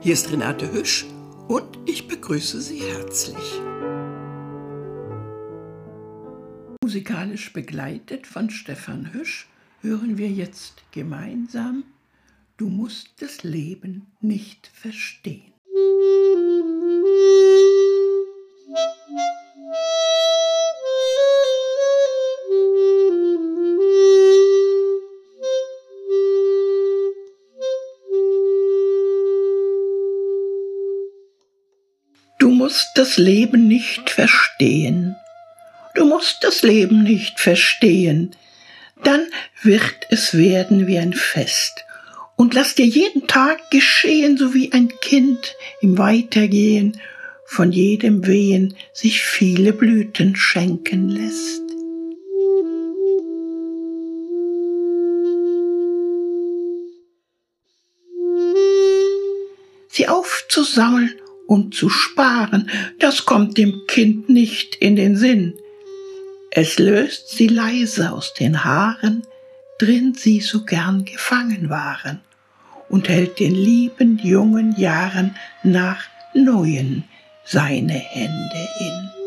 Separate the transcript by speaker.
Speaker 1: Hier ist Renate Hüsch und ich begrüße Sie herzlich. Musikalisch begleitet von Stefan Hüsch hören wir jetzt gemeinsam Du musst das Leben nicht verstehen. Du musst das Leben nicht verstehen. Du musst das Leben nicht verstehen. Dann wird es werden wie ein Fest. Und lass dir jeden Tag geschehen, so wie ein Kind im Weitergehen von jedem Wehen sich viele Blüten schenken lässt. Sie aufzusammeln und zu sparen, das kommt dem Kind nicht in den Sinn. Es löst sie leise aus den Haaren, drin sie so gern gefangen waren, und hält den lieben jungen Jahren nach neuen seine Hände in.